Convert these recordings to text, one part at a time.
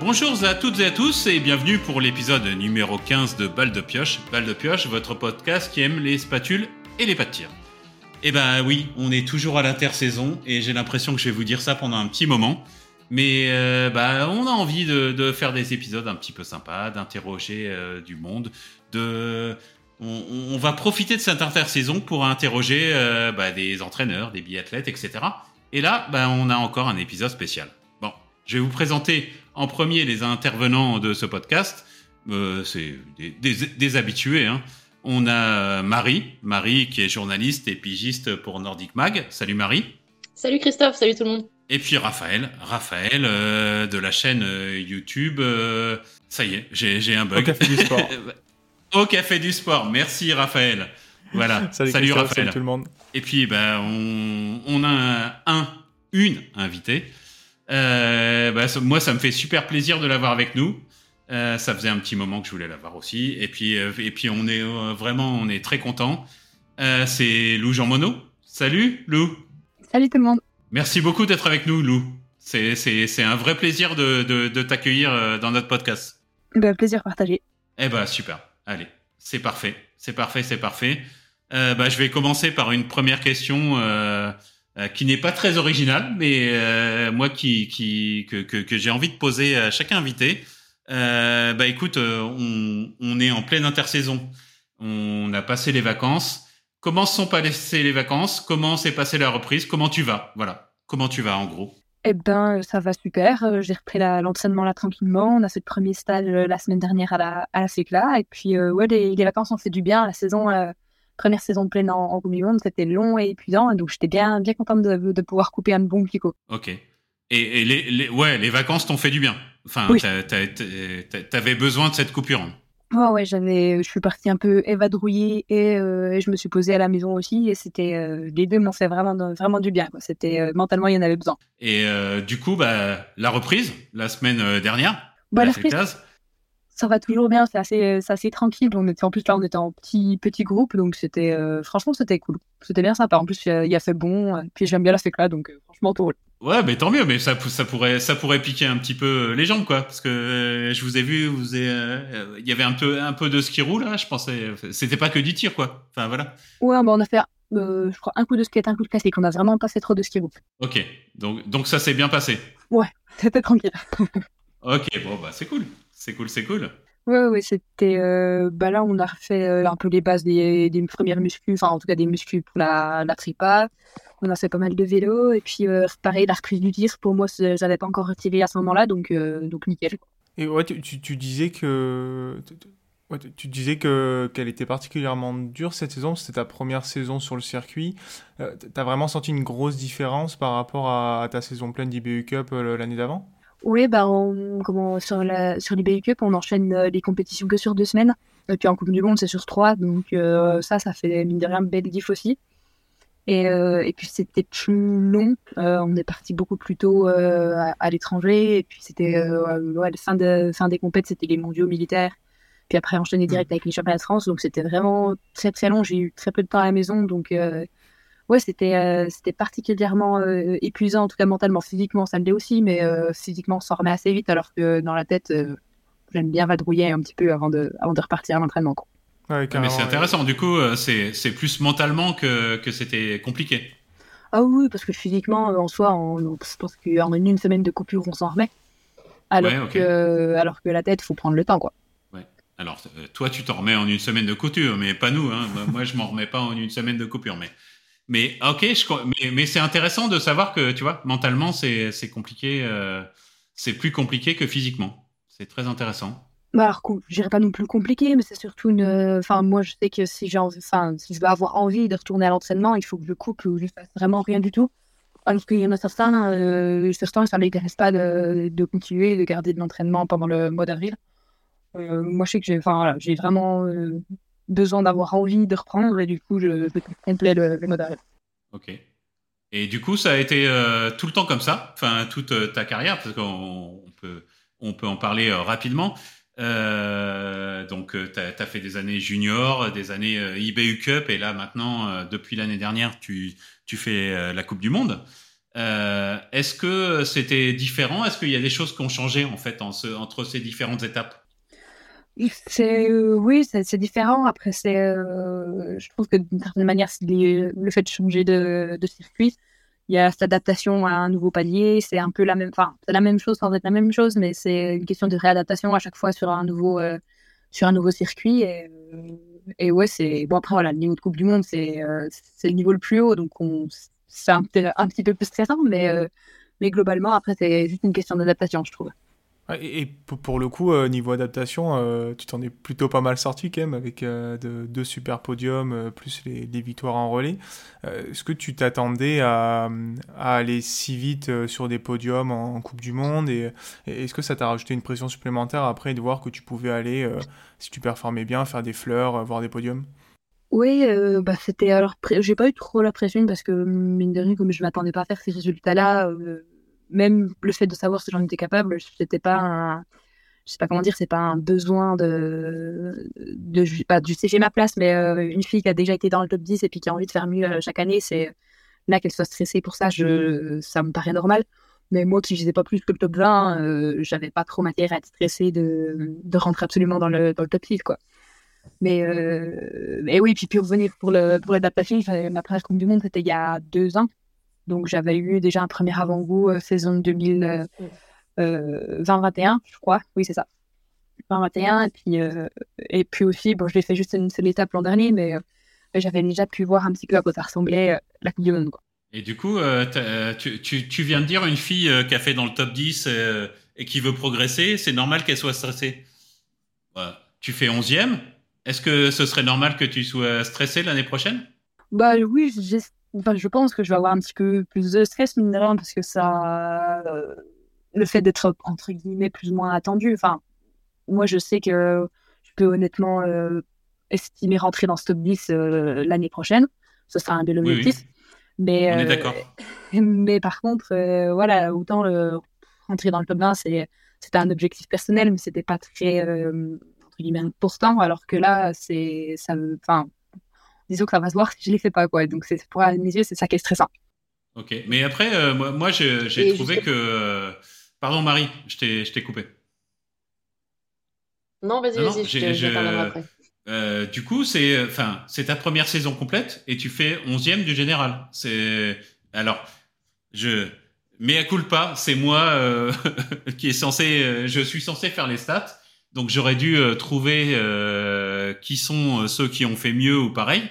Bonjour à toutes et à tous et bienvenue pour l'épisode numéro 15 de Balle de Pioche. Balle de Pioche, votre podcast qui aime les spatules et les pas de tir. Eh ben oui, on est toujours à l'intersaison et j'ai l'impression que je vais vous dire ça pendant un petit moment. Mais euh, bah, on a envie de, faire des épisodes un petit peu sympas, d'interroger euh, du monde, de... On, va profiter de cette intersaison pour interroger euh, bah, des entraîneurs, des biathlètes, etc. Et là, bah, on a encore un épisode spécial. Bon, je vais vous présenter en premier les intervenants de ce podcast. C'est des, habitués. Hein. On a Marie, Marie qui est journaliste et pigiste pour Nordic Mag. Salut Marie. Salut Christophe, salut tout le monde. Et puis Raphaël, Raphaël euh, de la chaîne euh, YouTube. Euh, ça y est, j'ai un bug. Au Café du Sport. Au Café du Sport. Merci Raphaël. Voilà. salut, Raphaël. Salut tout le monde. Et puis ben on, on a un, une invitée. Bah, moi ça me fait super plaisir de l'avoir avec nous. ça faisait un petit moment que je voulais l'avoir aussi. Et puis et puis on est vraiment on est très content. C'est Lou Jean Monod. Salut Lou. Salut tout le monde. Merci beaucoup d'être avec nous, Lou. C'est un vrai plaisir de, de, t'accueillir euh, dans notre podcast. Bah, plaisir partagé. Eh ben super. Allez, c'est parfait. C'est parfait, c'est parfait. Euh, bah, je vais commencer par une première question euh, qui n'est pas très originale, mais moi qui, que, j'ai envie de poser à chaque invité. bah écoute, on, est en pleine intersaison. On a passé les vacances. Comment se sont passées les vacances? Comment s'est passée la reprise? Comment tu vas? Voilà. Comment tu vas en gros? Eh ben, ça va super. Euh, j'ai repris l'entraînement là tranquillement. On a fait le premier stage euh, la semaine dernière à la, à la Et puis, euh, ouais, les, vacances ont fait du bien. La saison, première saison pleine en, en Coupe du Monde, c'était long et épuisant. Donc, j'étais bien, bien contente de, pouvoir couper un bon picot. Ok. Et, les, ouais, les vacances t'ont fait du bien. Enfin, t'avais besoin de cette coupure. Oh ouais, j'avais, je suis partie un peu évadrouillée euh, et, je me suis posée à la maison aussi et c'était euh, les deux m'ont fait vraiment vraiment du bien. C'était euh, mentalement il y en avait besoin. Et du coup, bah la reprise la semaine dernière. Bah, la reprise, ça va toujours bien, c'est assez, assez tranquille. On était en plus là, on était en petit petit groupe, donc c'était franchement c'était cool, c'était bien sympa. En plus il y a fait bon, puis j'aime bien la fécla, donc franchement tout roule. Ouais, mais tant mieux, mais ça, ça pourrait, ça pourrait piquer un petit peu les jambes, quoi, parce que euh, je vous ai vu, vous euh, il y avait un peu, un peu de ski roule là. Je pensais, c'était pas que du tir, quoi. Enfin voilà. Ouais, bah on a fait, euh, je crois, un coup de skate, un coup de classique. On a vraiment passé trop de ski roule. Ok, donc, donc ça s'est bien passé. Ouais, c'était tranquille. ok, bon bah c'est cool, c'est cool, c'est cool. Ouais, ouais, c'était. bah là, on a refait un peu les bases des, des premières muscles, enfin en tout cas des muscles pour la, la tripa on a fait pas mal de vélo. Et puis, euh, pareil, la reprise du tir, pour moi, j'avais pas encore retiré à ce moment-là, donc, euh, donc nickel. Et ouais, tu, tu, disais que. tu disais que qu'elle était particulièrement dure cette saison, c'était ta première saison sur le circuit. Euh, tu as vraiment senti une grosse différence par rapport à, ta saison pleine d'IBU Cup l'année d'avant? Oui, bah comment, sur, la, sur l'IBU Cup, on enchaîne les compétitions que sur deux semaines. Et puis en Coupe du Monde, c'est sur trois. Donc ça, ça fait mine de rien belle diff aussi. Euh, et, puis c'était plus long. Euh, on est parti beaucoup plus tôt euh, à, l'étranger. Et puis c'était ouais, fin, de, fin des compètes, c'était les mondiaux militaires. Puis après enchaîner mm. direct avec les championnats de France. Donc c'était vraiment très très long. J'ai eu très peu de temps à la maison. Donc ouais, c'était c'était particulièrement épuisant, en tout cas mentalement. Physiquement, ça me l'est aussi. Mais physiquement, on s'en remet assez vite. Alors que dans la tête, j'aime bien vadrouiller un petit peu avant de, avant de repartir à l'entraînement mais c'est intéressant. Du coup, euh, c'est plus mentalement que, que c'était compliqué. Ah oui, parce que physiquement, euh, en soi, on, je pense qu'en une semaine de coupure, on s'en remet. Alors, que, alors que la tête, il faut prendre le temps, quoi. Ouais. Alors, euh, toi, tu t'en remets en une semaine de couture, mais pas nous. Hein. Moi, je m'en remets pas en une semaine de coupure. Mais, mais ok, mais, c'est intéressant de savoir que, tu vois, mentalement, c'est compliqué. c'est plus compliqué que physiquement. C'est très intéressant. Bah alors, dirais pas non plus compliqué, mais c'est surtout une. Euh, enfin, moi, je sais que si j'ai si je veux avoir envie de retourner à l'entraînement, il faut que je coupe ou je fasse vraiment rien du tout. Alors qu'il y en a certains, euh, certains, ça ne les intéresse pas de, de, continuer, de garder de l'entraînement pendant le mois d'avril. Euh, moi, je sais que j'ai, enfin, j'ai vraiment euh, besoin d'avoir envie de reprendre et du coup, je complet le, le d'avril. Ok. Et du coup, ça a été tout le temps comme ça, enfin, toute ta carrière, parce qu'on peut, on peut en parler rapidement. Euh, donc, euh, tu as, fait des années junior, des années euh, IBU Cup, et là maintenant, depuis l'année dernière, tu, tu fais la Coupe du Monde. Est-ce que c'était différent? Est-ce qu'il y a des choses qui ont changé en fait entre ces différentes étapes? C'est oui, c'est différent. Après, c'est, je trouve que d'une certaine manière, c'est le fait de changer de, circuit il y a cette adaptation à un nouveau palier. C'est un peu la même, enfin, la même chose sans être la même chose, mais c'est une question de réadaptation à chaque fois sur un nouveau, euh, sur un nouveau circuit. Et, euh, et ouais, c'est bon. Après, voilà, le niveau de Coupe du Monde, c'est euh, c'est le niveau le plus haut, donc on, c'est un, un, petit peu plus stressant, mais, mais globalement, après, c'est juste une question d'adaptation, je trouve. Et pour le coup, euh, niveau adaptation, euh, tu t'en es plutôt pas mal sorti quand même, avec euh, deux super podiums, plus les, victoires en relais. Est-ce que tu t'attendais à, aller si vite sur des podiums en, Coupe du Monde est-ce que ça t'a rajouté une pression supplémentaire après de voir que tu pouvais aller, si tu performais bien, faire des fleurs, voir des podiums? Oui, bah c'était alors j'ai pas eu trop la pression parce que mine de rien comme je m'attendais pas à faire ces résultats-là, même le fait de savoir si j'en étais capable, c'était pas un, je sais pas comment dire, c'est pas un besoin de, de, pas du j'ai ma place, mais euh, une fille qui a déjà été dans le top 10 et puis qui a envie de faire mieux euh, chaque année, c'est là qu'elle soit stressée pour ça, je, ça me paraît normal. Mais moi qui faisais pas plus que le top 20, euh, j'avais pas trop matière à être stressée de, de rentrer absolument dans le, dans le top 6, quoi. Mais, mais oui, puis, puis revenir pour le pour l'adaptation, ma première Coupe du Monde, c'était il y a deux ans. Donc j'avais eu déjà un premier avant-goût euh, saison 2021, euh, euh, je crois. Oui, c'est ça. 2021. Et puis, et puis aussi, bon, je l'ai fait juste une seule étape l'an dernier, mais j'avais déjà pu voir un petit peu à quoi ça ressemblait la Coupe du Monde. Et du coup, tu, tu, tu, viens de dire une fille qui a fait dans le top 10 et qui veut progresser, c'est normal qu'elle soit stressée. Tu fais 11e. Est-ce que ce serait normal que tu sois stressée l'année prochaine? Bah oui, Enfin, je pense que je vais avoir un petit peu plus de stress, mine de rien, parce que ça. Euh, le fait d'être, entre guillemets, plus ou moins attendu. Enfin, moi, je sais que je peux honnêtement euh, estimer rentrer dans ce top 10 euh, l'année prochaine. Ce sera un bel objectif. Mais, On est d'accord. Mais par contre, voilà, autant rentrer dans le top 20, c'était un objectif personnel, mais c'était pas très, entre guillemets, important. Alors que là, c'est. Ça, enfin, disons que ça va se voir si je les fais pas quoi. Donc c'est pour mes yeux c'est ça qui est stressant. Ok, mais après euh, moi, moi j'ai trouvé que euh, pardon Marie, je t'ai coupé. Non vas-y vas-y, je, je, après. Euh, du coup, c'est enfin c'est ta première saison complète et tu fais 11e du général. C'est alors je mais à culpa, c'est moi qui est censé je suis censé faire les stats donc j'aurais dû euh, trouver euh, qui sont euh, ceux qui ont fait mieux ou pareil.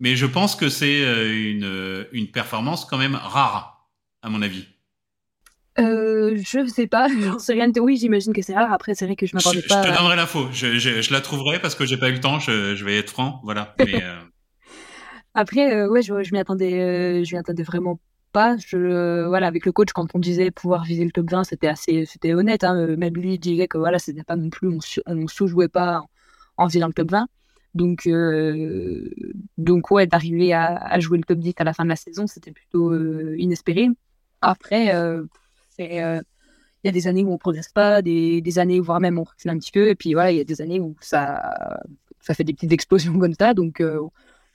Mais je pense que c'est une, une performance quand même rare, à mon avis. Euh, je sais pas, j'en sais rien. Oui, j'imagine que c'est rare. Après, c'est vrai que je m'attendais pas. Je te donnerai l'info. Je, je, je, la trouverai parce que j'ai pas eu le temps. Je, je vais être franc, voilà. Mais, Après, ouais, je, je m'y attendais, je m'y attendais vraiment pas. Je, voilà, avec le coach, quand on disait pouvoir viser le top 20, c'était assez, c'était honnête. Hein. Même lui disait que voilà, c'était pas non plus, on, ne sous-jouait pas en, visant le top 20. Donc, euh, donc ouais, d'arriver à, jouer le top 10 à la fin de la saison, c'était plutôt euh, inespéré. Après, euh, c'est, il y a des années où on progresse pas, des, des années voire même on recule un petit peu, et puis voilà, il y a des années où ça, fait des petites explosions comme ça. Donc,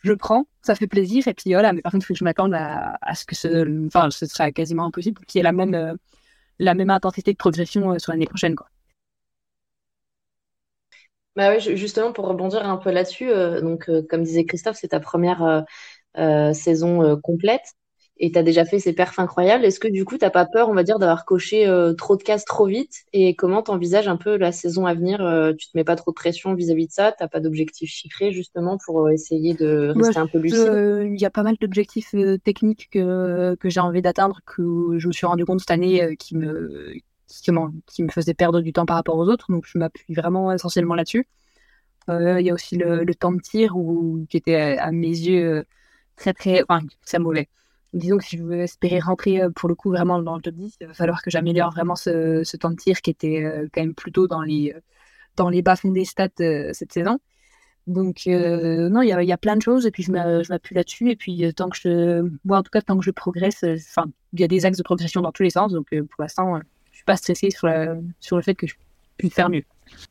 je prends, ça fait plaisir, et puis voilà, mais par contre, il faut que je m'attende à, ce que ce, enfin, quasiment impossible qu'il y ait la même, euh, la même intensité de progression euh, sur l'année prochaine, quoi. Bah oui, justement, pour rebondir un peu là-dessus, euh, donc, comme disait Christophe, c'est ta première saison complète et tu as déjà fait ces perfs incroyables. Est-ce que du coup, tu n'as pas peur, on va dire, d'avoir coché euh, trop de cases trop vite? Et comment tu envisages un peu la saison à venir euh, Tu te mets pas trop de pression vis-à-vis de ça? Tu n'as pas d'objectif chiffré justement pour euh, essayer de rester un peu lucide? Il y a pas mal d'objectifs techniques que, que j'ai envie d'atteindre, que je me suis rendu compte cette année qui me, qui, me faisaient perdre du temps par rapport aux autres. Donc je m'appuie vraiment essentiellement là-dessus. Il y a aussi le, temps de tir qui était à mes yeux très très... Enfin, c'est mauvais disons que si je veux espérer rentrer euh, pour le coup vraiment dans le top 10, il va falloir que j'améliore vraiment ce, temps de tir qui était euh, quand même plutôt dans les, euh, les bas-fonds des stats cette saison. Donc, non, il y a, plein de choses et puis je m'appuie là-dessus. Et puis, tant que je, moi en tout cas, tant que je progresse, il y a des axes de progression dans tous les sens. Donc, pour l'instant, pas stressée sur, sur le fait que je puisse faire mieux.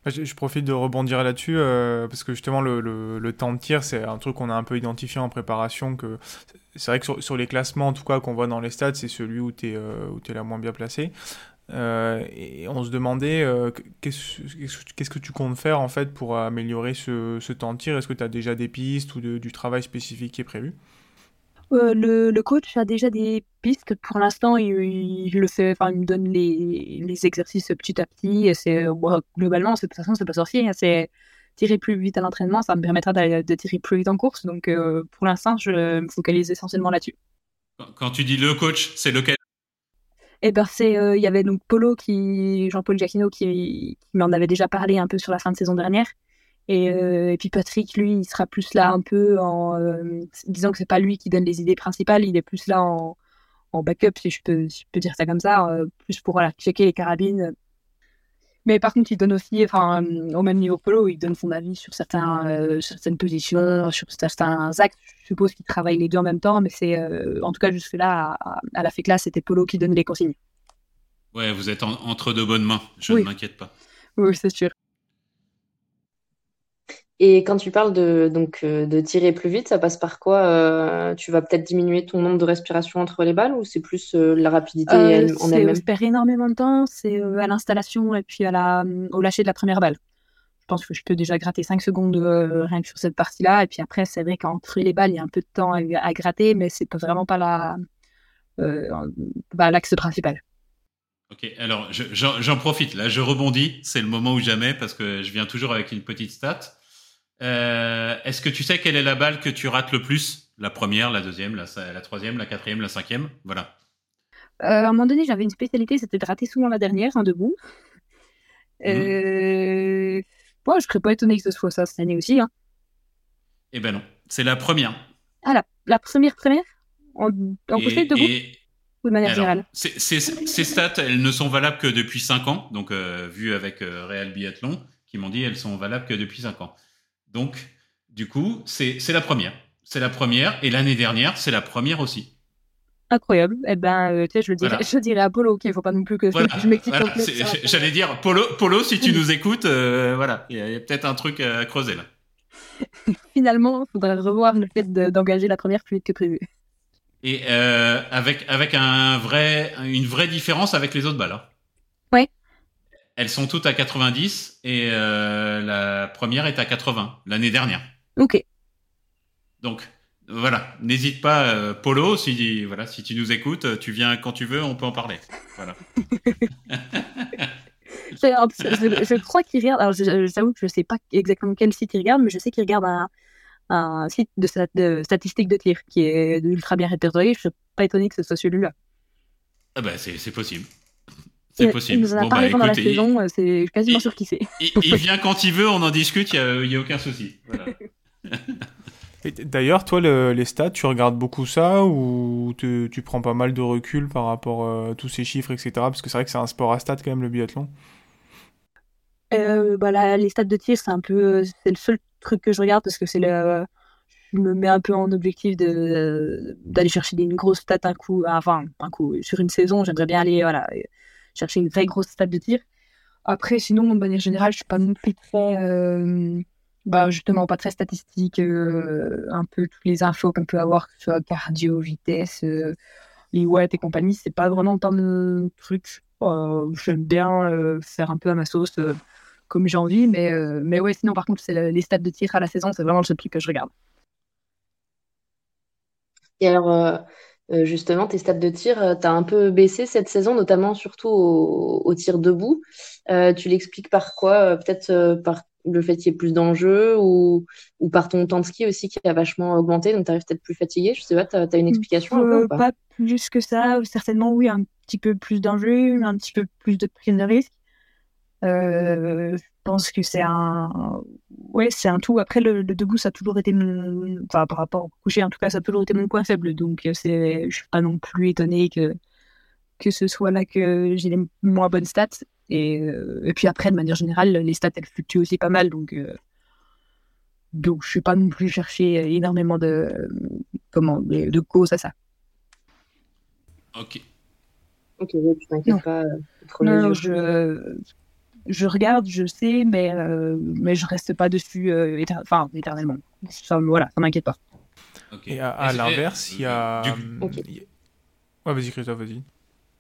Je, profite de rebondir là-dessus parce que justement le, le, temps de tir c'est un truc qu'on a un peu identifié en préparation que c'est vrai que sur, les classements en tout cas qu'on voit dans les stats c'est celui où tu es, es la moins bien placé. Euh, et on se demandait euh, qu'est-ce que tu comptes faire en fait pour améliorer ce, temps de tir? Est-ce que tu as déjà des pistes ou du travail spécifique qui est prévu? Euh, le, coach a déjà des pistes. Pour l'instant, il, le fait, enfin, il me donne les, les, exercices petit à petit. Et c'est globalement, de toute façon, c'est pas sorcier. Hein, c'est tirer plus vite à l'entraînement, ça me permettra de, tirer plus vite en course. Donc, pour l'instant, je me focalise essentiellement là-dessus. Quand tu dis le coach, c'est lequel? Et ben c'est euh, il y avait donc Polo qui Jean-Paul Giacchino qui, m'en avait déjà parlé un peu sur la fin de saison dernière et, euh, et puis Patrick lui il sera plus là un peu en euh, disant que c'est pas lui qui donne les idées principales il est plus là en, en backup si je peux si je peux dire ça comme ça plus pour voilà, checker les carabines mais par contre, il donne aussi, enfin, au même niveau Polo, il donne son avis sur certains, certaines positions, sur certains actes. Je suppose qu'il travaille les deux en même temps, mais c'est, en tout cas, jusque là, à, à la FECLA, c'était Polo qui donne les consignes. Ouais, vous êtes entre de bonnes mains. Je ne m'inquiète pas. Oui, c'est sûr. Et quand tu parles de, donc, euh, de tirer plus vite, ça passe par quoi euh, Tu vas peut-être diminuer ton nombre de respirations entre les balles ou c'est plus euh, la rapidité en elle-même? Je perds énormément de temps, c'est à l'installation et puis à la, au lâcher de la première balle. Je pense que je peux déjà gratter 5 secondes rien que sur cette partie-là. Et puis après, c'est vrai qu'entre les balles, il y a un peu de temps à, gratter, mais c'est vraiment pas bah, l'axe principal. Ok, alors j'en profite, là je rebondis, c'est le moment ou jamais parce que je viens toujours avec une petite stat. Euh, est-ce que tu sais quelle est la balle que tu rates le plus? La première, la deuxième, la, troisième, la quatrième, la cinquième? Voilà. Euh, à un moment donné, j'avais une spécialité, c'était de rater souvent la dernière, en debout. Mhm. Euh... je serais pas étonné que ce soit ça cette année aussi. Hein. Eh ben non, c'est la première. Ah, la, première première? En, en debout? Ou de manière générale? Ces stats, elles ne sont valables que depuis 5 ans, donc vu avec Real Biathlon, qui m'ont dit elles sont valables que depuis 5 ans. Donc, du coup, c'est la première. C'est la première. Et l'année dernière, c'est la première aussi. Incroyable. Eh ben, euh, tu sais, je, dirais, je dirais à Polo qu'il ne faut pas non plus que je m'excite J'allais dire, Polo, Polo, si tu nous écoutes, euh, voilà, il y a, peut-être un truc à creuser là. Finalement, il faudrait revoir le fait d'engager la première plus vite que prévu. Et euh, avec, avec un vrai, une vraie différence avec les autres balles. Hein. Elles sont toutes à 90 et euh, la première est à 80 l'année dernière. Ok. Donc voilà, n'hésite pas, euh, Polo, si voilà, si tu nous écoutes, tu viens quand tu veux, on peut en parler. Voilà. je, crois qu'il regarde. Alors, j'avoue que je ne sais pas exactement quel site il regarde, mais je sais qu'il regarde un, site de, statistiques de tir qui est ultra bien répertorié. Je ne suis pas étonné que ce soit celui-là. Ah bah, c'est possible. C'est possible. Il nous en a bon, parlé bah, pendant la saison, euh, c'est quasiment sûr qui c'est. Il, vient quand il veut, on en discute, il n'y a, aucun souci. D'ailleurs, toi, les stats, tu regardes beaucoup ça ou tu prends pas mal de recul par rapport euh, à tous ces chiffres, etc. Parce que c'est vrai que c'est un sport à stats quand même, le biathlon. Euh, bah, les stats de tir, c'est un peu, c'est le seul truc que je regarde parce que c'est le, je me mets un peu en objectif de d'aller chercher une grosse stats un coup, enfin un coup sur une saison. J'aimerais bien aller, voilà, chercher une vraie grosse stade de tir. Après, sinon, de manière générale, je suis pas non plus très, euh, bah, justement, pas très statistique. Euh, un peu toutes les infos qu'on peut avoir, que ce soit cardio, vitesse, euh, les watts et compagnie, c'est pas vraiment tant de trucs. J'aime bien faire un peu à ma sauce comme j'ai envie, mais, mais ouais, sinon, par contre, c'est les stats de tir à la saison, c'est vraiment le seul truc que je regarde. Et alors, euh, justement, tes stats de tir, euh, tu as un peu baissé cette saison, notamment surtout au, tir debout. Euh, tu l'expliques par quoi Peut-être par le fait qu'il y ait plus d'enjeux ou, ou par ton temps de ski aussi qui a vachement augmenté, donc tu arrives peut-être plus fatigué. Je sais pas, tu as, une explication Pas? plus que ça. Certainement, oui, un petit peu plus d'enjeux, un petit peu plus de prise de risque. Je pense que c'est un ouais, c'est un tout. Après, le, debout, ça a toujours été mon. Enfin, par rapport au coucher, en tout cas, ça a toujours été mon point faible. Donc, euh, c'est... je suis pas non plus étonné que, que ce soit là que j'ai les moins bonnes stats. Et, euh, et puis après, de manière générale, les stats, elles fluctuent aussi pas mal. Donc, euh, donc je suis pas non plus cherché énormément de, comment, de, de causes à ça. Ok. Ok, tu t'inquiètes pas. non, je, je regarde, je sais, mais, euh, mais je reste pas dessus euh, enfin, éternellement. Ça, voilà, ça m'inquiète pas. Et à, l'inverse, il y a. Ouais, vas-y, Christophe, vas-y.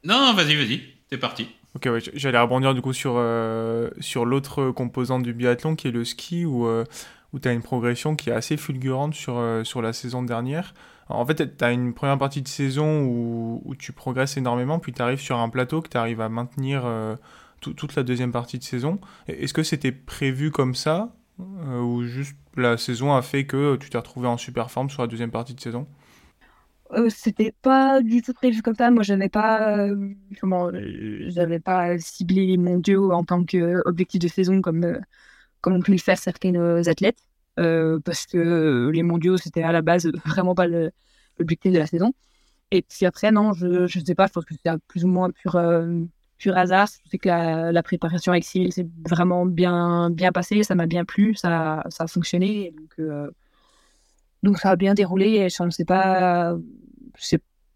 Non, vas-y, vas-y, t'es parti. Ok, ouais, j'allais rebondir du coup sur, euh, sur l'autre composante du biathlon qui est le ski, où, où tu as une progression qui est assez fulgurante sur, sur la saison dernière. en fait, tu as une première partie de saison où, où tu progresses énormément, puis tu arrives sur un plateau que tu arrives à maintenir toute la deuxième partie de saison. Est-ce que c'était prévu comme ça euh, ou juste la saison a fait que tu t'es retrouvé en super forme sur la deuxième partie de saison? Euh, C'était pas du tout prévu comme ça. Moi, j'avais pas euh, j'avais pas ciblé les mondiaux en tant qu'objectif de saison comme comme ont pu le faire certains athlètes, parce que les mondiaux c'était à la base vraiment pas l'objectif de la saison. Et puis après, non, je, je sais pas, je pense que c'était plus ou moins pur, pur hasard. C'est que la, préparation avec Cyril s'est vraiment bien, bien passée, ça m'a bien plu, ça, ça a fonctionné. Donc, euh, donc ça a bien déroulé et je ne sais pas,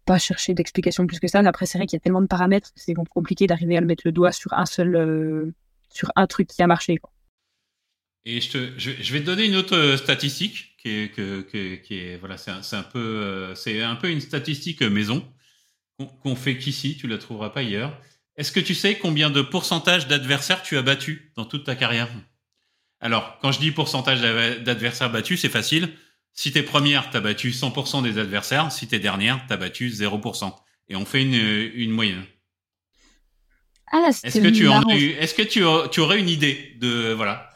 pas chercher d'explication plus que ça. Après, c'est vrai qu'il y a tellement de paramètres c'est compliqué d'arriver à le mettre le doigt sur un seul, euh, sur un truc qui a marché. Et je, te, je, vais te donner une autre statistique qui est, que, qui est voilà, c'est un, un, peu, euh, c'est un peu une statistique maison qu'on fait qu'ici, tu la trouveras pas ailleurs. Est-ce que tu sais combien de pourcentage d'adversaires tu as battu dans toute ta carrière? Alors, quand je dis pourcentage d'adversaires battus, c'est facile. Si t'es première, t'as battu 100% des adversaires. Si t'es dernière, t'as battu 0%. Et on fait une, une moyenne. Ah, est-ce que tu est-ce que tu, tu, aurais une idée de voilà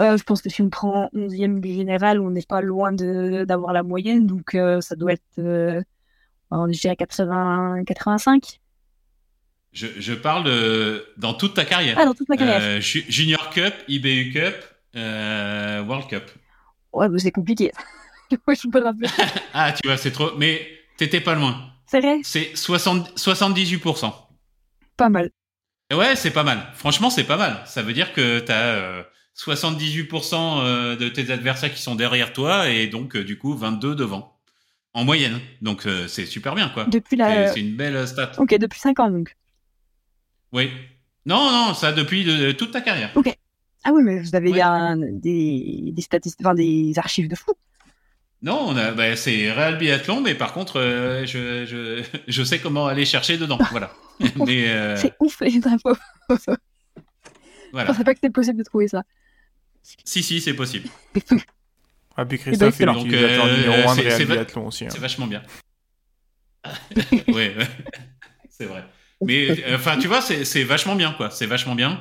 euh, Je pense que si on prend 11e du général, on n'est pas loin d'avoir la moyenne, donc euh, ça doit être euh, on est à 80 85. Je, parle de, dans toute ta carrière. Ah, dans toute ma carrière. Euh, junior Cup, IBU Cup, euh, World Cup. Ouais, mais c'est compliqué. Je peux rappeler. ah, tu vois, c'est trop. Mais t'étais pas loin. C'est vrai? C'est 78%. Pas mal. ouais, c'est pas mal. Franchement, c'est pas mal. Ça veut dire que t'as 78% euh, de tes adversaires qui sont derrière toi et donc, du coup, 22 devant. En moyenne. Donc, c'est super bien, quoi. Depuis la. C'est une belle stat. Ok, depuis 5 ans, donc. Oui. Non, non, ça depuis toute ta carrière. Ok. Ah oui, mais vous avez des, des statistiques, enfin, des archives de fou. Non, on a, bah, c'est Real Biathlon, mais par contre, euh, je, je, je, sais comment aller chercher dedans. voilà. mais, euh... C'est ouf, les infos. voilà. Je pensais pas que c'était possible de trouver ça. Si, si, c'est possible. ah, puis Christophe, il est l'utilisateur euh, numéro 1 de Real Biathlon aussi. Hein. C'est vachement bien. oui, ouais. c'est vrai. Mais enfin, tu vois, c'est vachement bien, quoi. C'est vachement bien.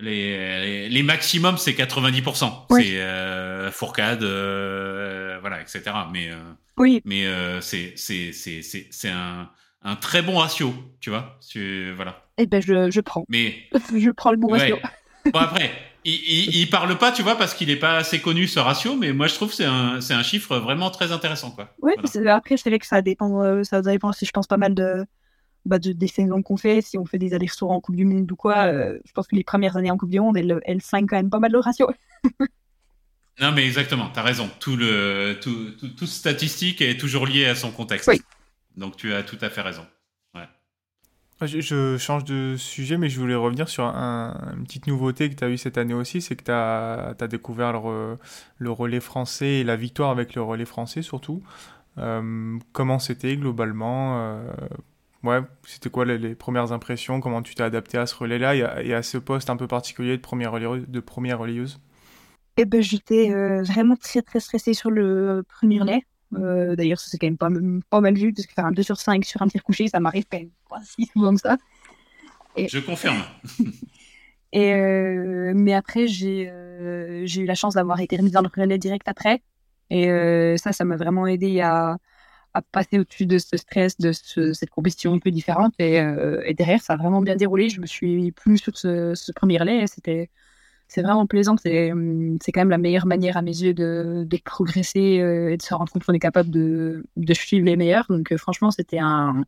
Les, les, maximums, c'est 90%. C'est euh, fourcade, euh, voilà, etc. Mais, euh, oui. mais euh, c'est un, un très bon ratio, tu vois. Tu, voilà. Eh ben, je, je prends. Mais je prends le bon ratio. Bon après, il, il, il, parle pas, tu vois, parce qu'il est pas assez connu ce ratio, mais moi je trouve que c'est un, un chiffre vraiment très intéressant, quoi. Oui, après c'est vrai que ça dépend, ça dépend si je pense pas mal de bah, de, des saisons qu'on fait, si on fait des allers-retours en Coupe du Monde ou quoi, euh, je pense que les premières années en Coupe du Monde, elles, elles quand même pas mal le ratio. non, mais exactement, tu as raison. Tout, le, tout, tout, statistique est toujours lié à son contexte. Oui. Donc tu as tout à fait raison. Ouais. Je, change de sujet, mais je voulais revenir sur un, une petite nouveauté que tu as eue cette année aussi, c'est que tu as, as, découvert le, le, relais français et la victoire avec le relais français surtout. Euh, comment c'était globalement euh, Ouais, c'était quoi les, premières impressions? Comment tu t'es adapté à ce relais-là? Et, à ce poste un peu particulier de première relayeuse, de première relayeuse eh ben, J'étais euh, vraiment très très stressée sur le premier relais. Euh, d'ailleurs, c'est quand même pas, pas, mal vu, parce que faire un 2 sur 5 sur un tir couché, ça m'arrive quand même pas si souvent que ça. Et... Je confirme. et, euh, mais après, j'ai j'ai eu la chance d'avoir été remise dans le relais direct après. Et ça, ça m'a vraiment aidé à, à passer au-dessus de ce stress, de cette compétition un peu différente. Euh, et, derrière, ça a vraiment bien déroulé. Je me suis plus sur ce, premier relais. C'était, c'est vraiment plaisant. C'est, c'est quand même la meilleure manière à mes yeux de, de progresser euh, et de se rendre compte qu'on est capable de, de suivre les meilleurs. Donc, euh, franchement, c'était un,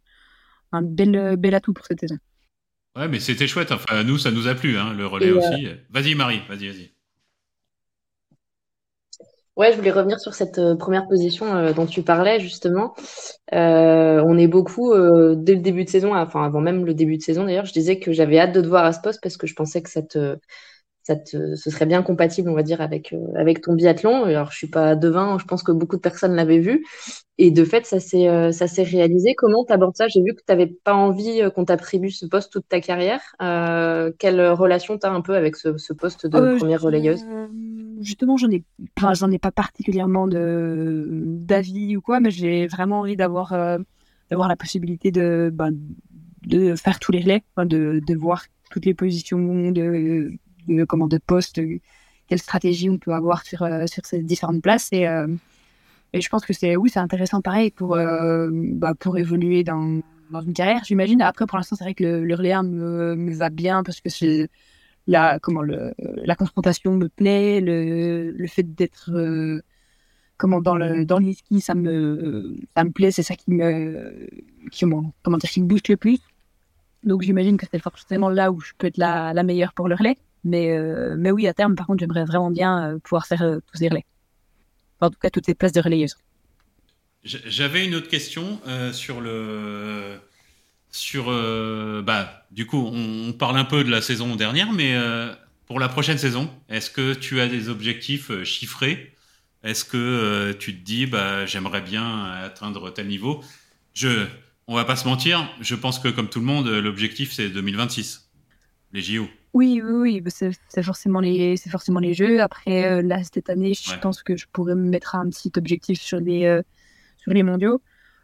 un bel, bel atout pour cette saison. Ouais, mais c'était chouette. Enfin, nous, ça nous a plu, hein, le relais aussi. Vas-y, Marie, vas-y, vas-y. Ouais, je voulais revenir sur cette euh, première position euh, dont tu parlais justement. Euh, on est beaucoup dès le début de saison, enfin avant même le début de saison d'ailleurs, je disais que j'avais hâte de te voir à ce poste parce que je pensais que ça te, ça te, ce serait bien compatible, on va dire, avec avec ton biathlon. Alors je suis pas devin, je pense que beaucoup de personnes l'avaient vu et de fait ça s'est ça s'est réalisé. Comment t'abordes ça? J'ai vu que tu n'avais pas envie qu'on t'attribue ce poste toute ta carrière. quelle relation tu as un peu avec ce, ce poste de première relayeuse? Justement, j'en ai, j'en ai pas particulièrement de d'avis ou quoi, mais j'ai vraiment envie d'avoir euh, d'avoir la possibilité de bah, de faire tous les relais, de, de voir toutes les positions de, de comment de poste, quelle stratégie on peut avoir sur euh, sur ces différentes places et euh, et je pense que c'est oui, c'est intéressant pareil pour bah, pour évoluer dans dans une carrière, j'imagine. Après, pour l'instant, c'est vrai que le, le relais me, me va bien parce que c'est la comment la confrontation me plaît, le, le fait d'être euh, comment dans le dans les ça me ça me plaît, c'est ça qui me qui comment dire qui me booste le plus. Donc j'imagine que c'est forcément là où je peux être la, la meilleure pour le relais. Mais euh, mais oui à terme par contre j'aimerais vraiment bien euh, pouvoir faire tous ces relais. en tout cas toutes ces places de relayeuse. J'avais une autre question sur le sur, euh, bah, du coup, on, parle un peu de la saison dernière, mais euh, pour la prochaine saison, est-ce que tu as des objectifs euh, chiffrés? Est-ce que tu te dis, bah, j'aimerais bien atteindre tel niveau? Je, on va pas se mentir, je pense que comme tout le monde, l'objectif c'est 2026, les JO. Oui, oui, oui, bah, c'est forcément les, c'est forcément les jeux. Après, là cette année, je pense que je pourrais me mettre un petit objectif sur les, sur les mondiaux.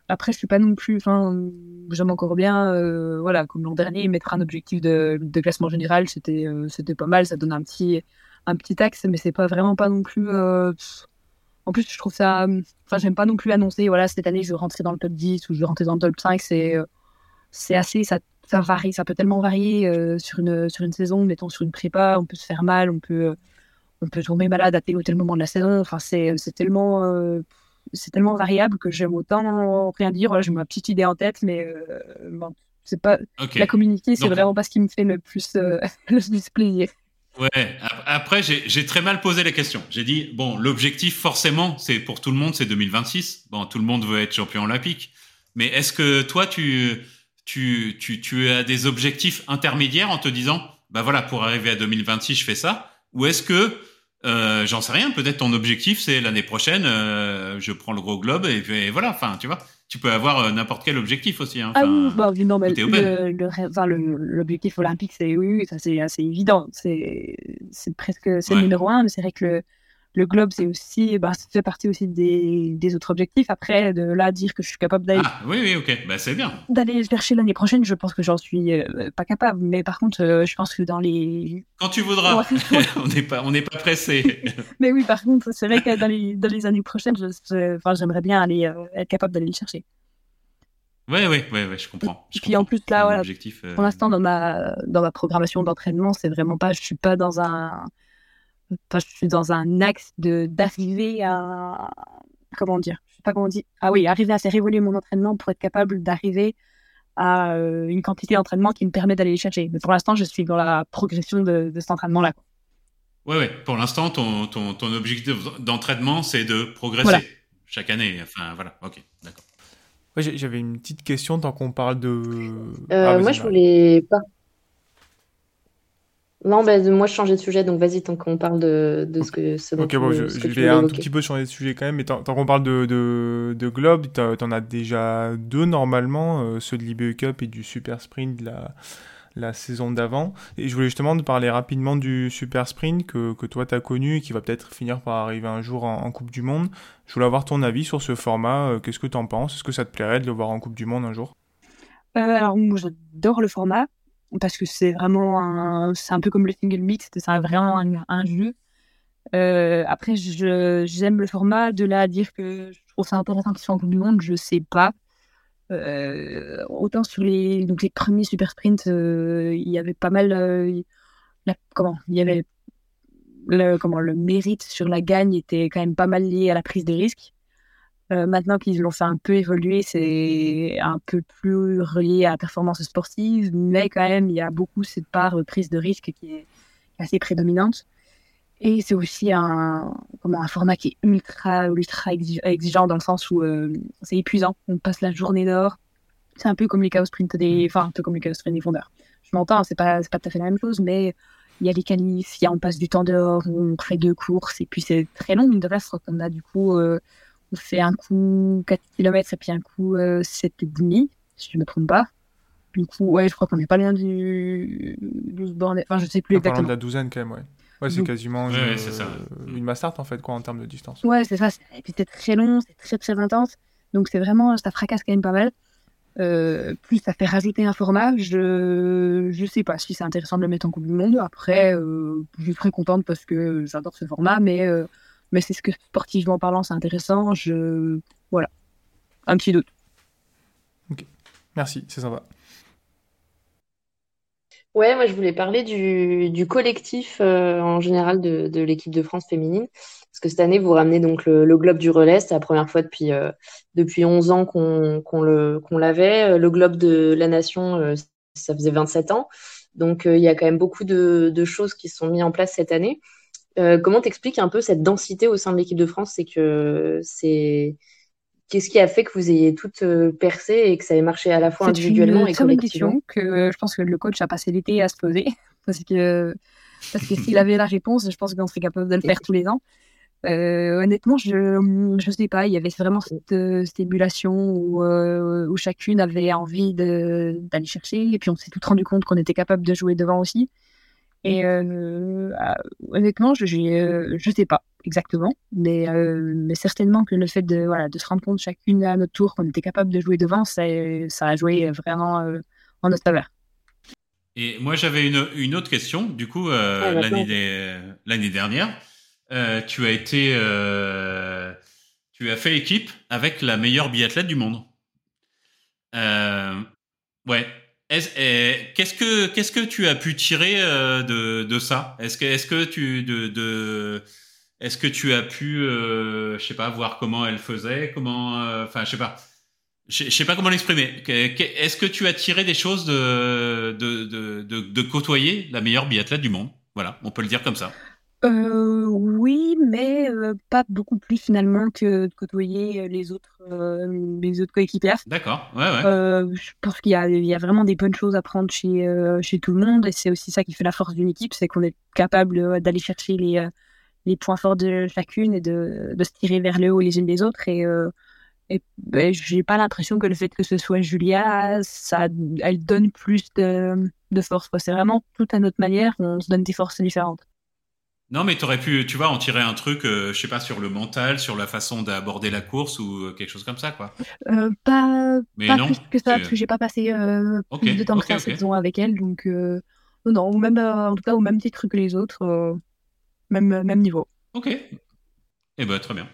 Après, je suis pas non plus, enfin, j'aime encore bien, euh, voilà, comme l'an dernier, mettre un objectif de, classement général, c'était, euh, c'était pas mal, ça donne un petit, un petit axe, mais c'est pas vraiment pas non plus. Euh, en plus, je trouve ça, enfin, j'aime pas non plus annoncer, voilà, cette année, je vais rentrer dans le top 10 ou je vais rentrer dans le top 5, c'est, c'est assez, ça, ça varie, ça peut tellement varier sur une, sur une saison, mettons sur une prépa, on peut se faire mal, on peut, on peut tomber malade à tel ou tel moment de la saison, enfin, c'est, c'est tellement c'est tellement variable que j'aime autant rien dire. Voilà, j'ai ma petite idée en tête, mais euh, bon, c'est pas la communiquer, c'est vraiment pas ce qui me fait le plus euh, le plus plaisir. Ouais. Après, j'ai très mal posé la question. J'ai dit bon, l'objectif forcément, c'est pour tout le monde, c'est 2026. Bon, tout le monde veut être champion olympique. Mais est-ce que toi, tu, tu, tu, tu as des objectifs intermédiaires en te disant, bah voilà, pour arriver à 2026, je fais ça, ou est-ce que euh, j'en sais rien. Peut-être ton objectif, c'est l'année prochaine, euh, je prends le gros globe et, puis, voilà. Enfin, tu vois, tu peux avoir euh, n'importe quel objectif aussi. Hein. ah oui, bah, non, mais l'objectif olympique, c'est oui, ça c'est assez évident. C'est presque c'est le numéro un, mais c'est vrai que le, le globe, c'est aussi, bah, ça fait partie aussi des, des, autres objectifs. Après, de là dire que je suis capable d'aller. Ah, oui, oui, ok, bah, c'est bien. D'aller chercher l'année prochaine, je pense que j'en suis euh, pas capable. Mais par contre, euh, je pense que dans les. Quand tu voudras. on n'est pas, on n'est pas pressé. mais oui, par contre, c'est vrai que dans les, dans les années prochaines, j'aimerais bien aller euh, être capable d'aller le chercher. Ouais, ouais, ouais, ouais, je comprends. Et puis en plus là, voilà, pour l'instant dans ma dans ma programmation d'entraînement, c'est vraiment pas, je suis pas dans un je suis dans un axe de d'arriver à comment dire, je sais pas comment on dit. Ah oui, arriver à faire évoluer mon entraînement pour être capable d'arriver à euh, une quantité d'entraînement qui me permet d'aller les chercher. Mais pour l'instant, je suis dans la progression de, de cet entraînement-là. Ouais, ouais. Pour l'instant, ton, ton, ton, objectif d'entraînement, c'est de progresser chaque année. Enfin, voilà. Ok, d'accord. Ouais, J'avais une petite question tant qu'on parle de. Euh, ah, moi, je voulais pas non, ben, moi je changeais de sujet, donc vas-y, tant qu'on parle de, de ce que ce Ok, bon, je, vais un tout petit peu changer de sujet quand même, mais tant, qu'on parle de, de, de Globe, t'en as déjà deux normalement, euh, ceux de l'IBE Cup et du Super Sprint de la, la saison d'avant. Et je voulais justement te parler rapidement du Super Sprint que, que toi t'as connu et qui va peut-être finir par arriver un jour en, Coupe du Monde. Je voulais avoir ton avis sur ce format, euh, qu'est-ce que t'en penses? Est-ce que ça te plairait de le voir en Coupe du Monde un jour? Euh, Alors, moi j'adore le format parce que c'est vraiment un, c'est un peu comme le single mix, c'est vraiment un, jeu. Euh, après, j'aime le format. De là à dire que je trouve ça intéressant qu'ils soient en Coupe du Monde, je sais pas. Euh, autant sur les, donc les premiers super sprints, euh, il y avait pas mal. comment Il y avait le, comment, le mérite sur la gagne était quand même pas mal lié à la prise des risques. Euh, maintenant qu'ils l'ont fait un peu évoluer, c'est un peu plus relié à la performance sportive, mais quand même, il y a beaucoup cette part de prise de risque qui est assez prédominante. Et c'est aussi un, comment, un format qui est ultra, ultra exigeant dans le sens où euh, c'est épuisant. On passe la journée dehors. C'est un peu comme les chaos sprint des, enfin, un peu comme les chaos sprint des fondeurs. Je m'entends, c'est pas, pas tout à fait la même chose, mais il y a les qualifs, il y a, on passe du temps dehors, on fait deux courses, et puis c'est très long, de reste, on a du coup, euh, on fait un coup 4 km et puis un coup euh, 7,5, si je ne me trompe pas. Du coup, ouais, je crois qu'on n'est pas loin du 12 bornes, enfin, je sais plus exactement. de la douzaine quand même, ouais. Ouais, c'est quasiment une, ouais, ça. une Mastart en fait, quoi, en termes de distance. Ouais, c'est ça. Et puis c'est très long, c'est très très intense. Donc c'est vraiment, ça fracasse quand même pas mal. Euh, plus ça fait rajouter un format, je je sais pas si c'est intéressant de le mettre en Coupe du Monde. Après, euh, je suis très contente parce que j'adore ce format, mais euh, mais c'est ce que sportivement parlant c'est intéressant. Je voilà, un petit doute. Ok, merci, c'est sympa. Ouais, moi je voulais parler du, du collectif euh, en général de, de l'équipe de France féminine. Parce que cette année, vous ramenez donc le, le Globe du relais. C'est la première fois depuis, euh, depuis 11 ans qu'on qu'on le, qu'on l'avait. Le Globe de la Nation, euh, ça faisait 27 ans. Donc il y a quand même beaucoup de, de choses qui sont mises en place cette année. Comment t'expliques un peu cette densité au sein de l'équipe de France? C'est que c'est Qu'est-ce qui a fait que vous ayez toutes euh, percé et que ça ait marché à la fois individuellement et collectivement C'est une question que je pense que le coach a passé l'été à se poser. Parce que, parce que s'il avait la réponse, je pense qu'on serait capable de le faire tous les ans. Euh, honnêtement, je ne sais pas. Il y avait vraiment cette, euh, cette émulation où, où, chacune avait envie d'aller chercher. Et puis on s'est tout rendu compte qu'on était capable de jouer devant aussi. Et honnêtement, je ne sais pas exactement, mais, euh, mais certainement que le fait de, voilà, de se rendre compte chacune à notre tour qu'on était capable de jouer devant, ça, ça a joué vraiment euh, en notre faveur. Et moi, j'avais une, une, autre question. Du coup, euh, l'année dernière, euh, tu as été, euh, tu as fait équipe avec la meilleure biathlète du monde. ouais. Qu'est-ce que qu'est-ce que tu as pu tirer de, de ça? Est-ce que est-ce que tu de, de est-ce que tu as pu, euh, je sais pas, voir comment elle faisait, comment, euh, enfin, je sais pas, je sais pas comment l'exprimer. Est-ce que tu as tiré des choses de de, de, de, côtoyer la meilleure biathlète du monde? Voilà, on peut le dire comme ça. Euh, oui, mais euh, pas beaucoup plus finalement que de côtoyer les autres, les autres coéquipiers. D'accord, ouais, ouais. je pense qu'il y a, il y a vraiment des bonnes choses à prendre chez, chez tout le monde et c'est aussi ça qui fait la force d'une équipe, c'est qu'on est capable d'aller chercher les les points forts de chacune et de, de, se tirer vers le haut les unes des autres. Et, euh, et ben, j'ai pas l'impression que le fait que ce soit Julia, ça, elle donne plus de, de force. C'est vraiment tout à notre manière, on se donne des forces différentes. Non, mais tu aurais pu, tu vois, en tirer un truc, euh, je sais pas, sur le mental, sur la façon d'aborder la course ou euh, quelque chose comme ça, quoi. Euh, pas pas plus que ça, parce que j'ai pas passé plus de temps que ça cette saison avec elle, donc non, non, ou même, en tout cas, au même titre que les autres même, même niveau. Ok. Eh ben, très bien.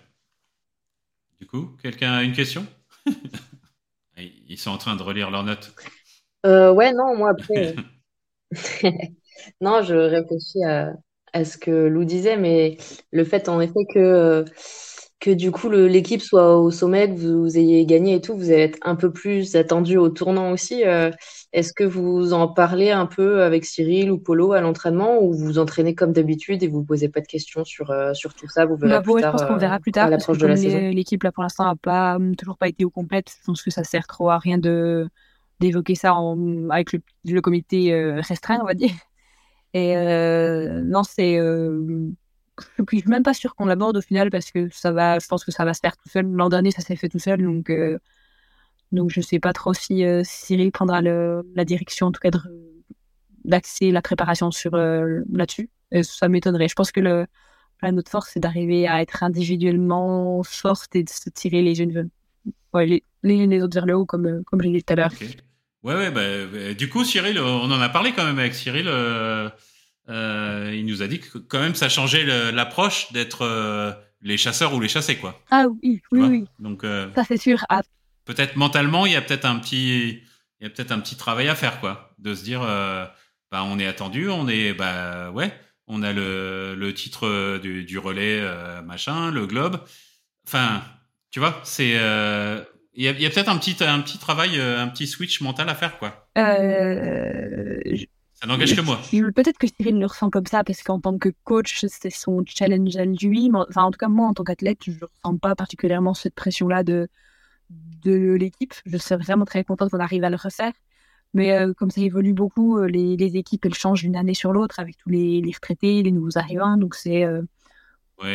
Du coup, quelqu'un a une question? Ils sont en train de relire leurs notes. Euh, ouais, non, moi après. non, je réfléchis à, à, ce que Lou disait, mais le fait en effet que, euh, que du coup l'équipe soit au sommet, que vous, ayez gagné et tout, vous allez être un peu plus attendu au tournant aussi. Euh, est-ce que vous en parlez un peu avec Cyril ou Polo à l'entraînement ou vous vous entraînez comme d'habitude et vous posez pas de questions sur, euh, sur tout ça Vous verrez bah, plus tard. Je pense qu'on verra plus tard. L'équipe là pour l'instant n'a pas hum, toujours pas été au complète. Je pense que ça sert trop à rien de d'évoquer ça en, avec le, le comité restreint, on va dire. Et non, c'est je suis même pas sûre qu'on l'aborde au final parce que ça va, je pense que ça va se faire tout seul. L'an dernier, ça s'est fait tout seul, donc donc je sais pas trop si euh, Cyril prendra le, la direction, en tout cas d'axer la préparation sur euh, là-dessus. Ça m'étonnerait. Je pense que le, notre force, c'est d'arriver à être individuellement forte et de se tirer les unes ouais, les, les, autres vers le haut, comme, euh, comme j'ai dit tout à l'heure. Ouais, ouais, bah, bah, du coup, Cyril, on en a parlé quand même avec Cyril. Euh, il nous a dit que quand même ça changeait l'approche d'être les chasseurs ou les chassés, quoi. Ah oui, oui, oui. Donc, ça c'est sûr. Ah, peut-être mentalement, il y a peut-être un petit, il y a peut-être un petit travail à faire, quoi, de se dire, euh, bah, on est attendu, on est, bah, ouais, on a le, le titre du, du relais, euh, machin, le globe. Enfin, tu vois, c'est, euh, il y a, a peut-être un petit, un petit travail, un petit switch mental à faire, quoi. Ça n'engage que moi. Peut-être que Cyril le ressent comme ça parce qu'en tant que coach, c'est son challenge à lui. Enfin, en tout cas, moi, en tant qu'athlète, je ne ressens pas particulièrement cette pression-là de, de l'équipe. Je serais vraiment très contente qu'on arrive à le refaire. Mais euh, comme ça évolue beaucoup, euh, les, les, équipes, elles changent d'une année sur l'autre avec tous les, les, retraités, les nouveaux arrivants. Donc, c'est. Euh,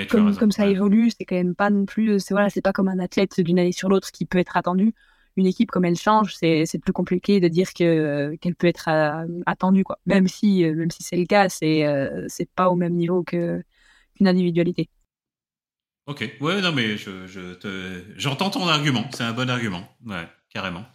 comme, comme, ça évolue, c'est quand même pas non plus. C'est voilà, pas comme un athlète d'une année sur l'autre qui peut être attendu une équipe comme elle change, c'est plus compliqué de dire que qu'elle peut être euh, attendue quoi. Même si euh, même si c'est le cas, c'est euh, c'est pas au même niveau que qu'une individualité. Ok, ouais, non mais je, je te... j'entends ton argument, c'est un bon argument, ouais, carrément.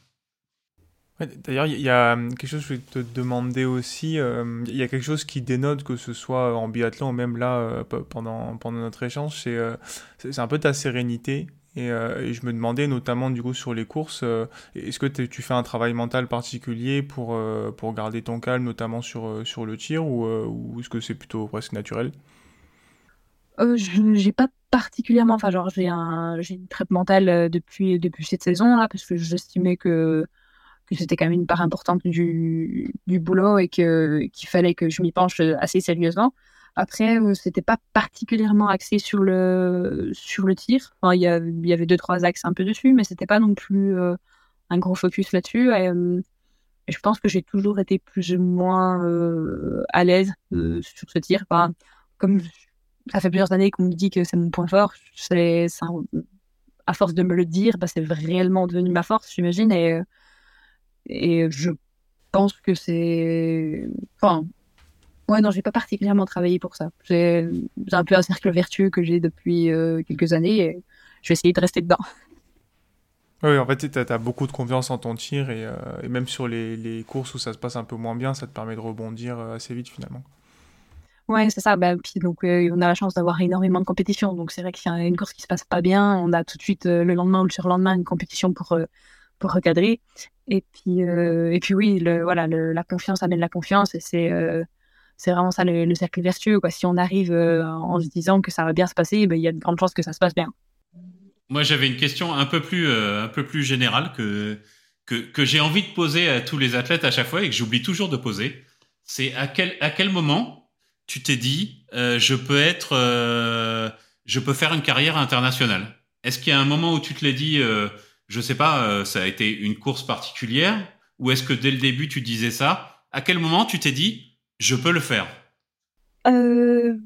D'ailleurs, il y a quelque chose que je vais te demander aussi. Il y a quelque chose qui dénote que ce soit en biathlon ou même là pendant, pendant notre échange, c'est un peu ta sérénité. Euh, et, je me demandais notamment du coup sur les courses, euh, est-ce que tu fais un travail mental particulier pour, euh, pour garder ton calme, notamment sur, sur le tir, ou, est-ce que c'est plutôt presque naturel? Je n'ai pas particulièrement, enfin genre j'ai un, une traite mentale depuis, depuis cette saison là, parce que j'estimais que, que c'était quand même une part importante du, du boulot et qu'il fallait que je m'y penche assez sérieusement. Après, euh, c'était pas particulièrement axé sur le, sur le tir. Enfin, il, y y avait deux, trois axes un peu dessus, mais c'était pas non plus euh, un gros focus là-dessus. Euh, et, je pense que j'ai toujours été plus ou moins à l'aise sur ce tir. Enfin, comme ça fait plusieurs années qu'on me dit que c'est mon point fort, c'est, à force de me le dire, bah, c'est réellement devenu ma force, j'imagine. Et, et je pense que c'est. Enfin, Ouais, non, j'ai pas particulièrement travaillé pour ça. J'ai un peu un cercle vertueux que j'ai depuis euh, quelques années et je vais essayer de rester dedans. Oui, en fait, tu as, beaucoup de confiance en ton tir et, euh, et même sur les, les, courses où ça se passe un peu moins bien, ça te permet de rebondir euh, assez vite finalement. Ouais, c'est ça. Bah, puis donc, on a la chance d'avoir énormément de compétitions. Donc, c'est vrai qu'il y a une course qui se passe pas bien, on a tout de suite le lendemain ou le surlendemain une compétition pour, pour recadrer. Et puis, et puis oui, le, voilà, la confiance amène la confiance et c'est c'est vraiment ça le, cercle vertueux. Quoi. Si on arrive euh, en se disant que ça va bien se passer, ben, il y a de grandes chances que ça se passe bien. Moi, j'avais une question un peu plus, euh, un peu plus générale que, que, que j'ai envie de poser à tous les athlètes à chaque fois et que j'oublie toujours de poser. C'est à quel, à quel moment tu t'es dit, euh, je peux être, je peux faire une carrière internationale? Est-ce qu'il y a un moment où tu te l'es dit, je sais pas, ça a été une course particulière Ou est-ce que dès le début tu disais ça? À quel moment tu t'es dit, je peux le faire? Euh...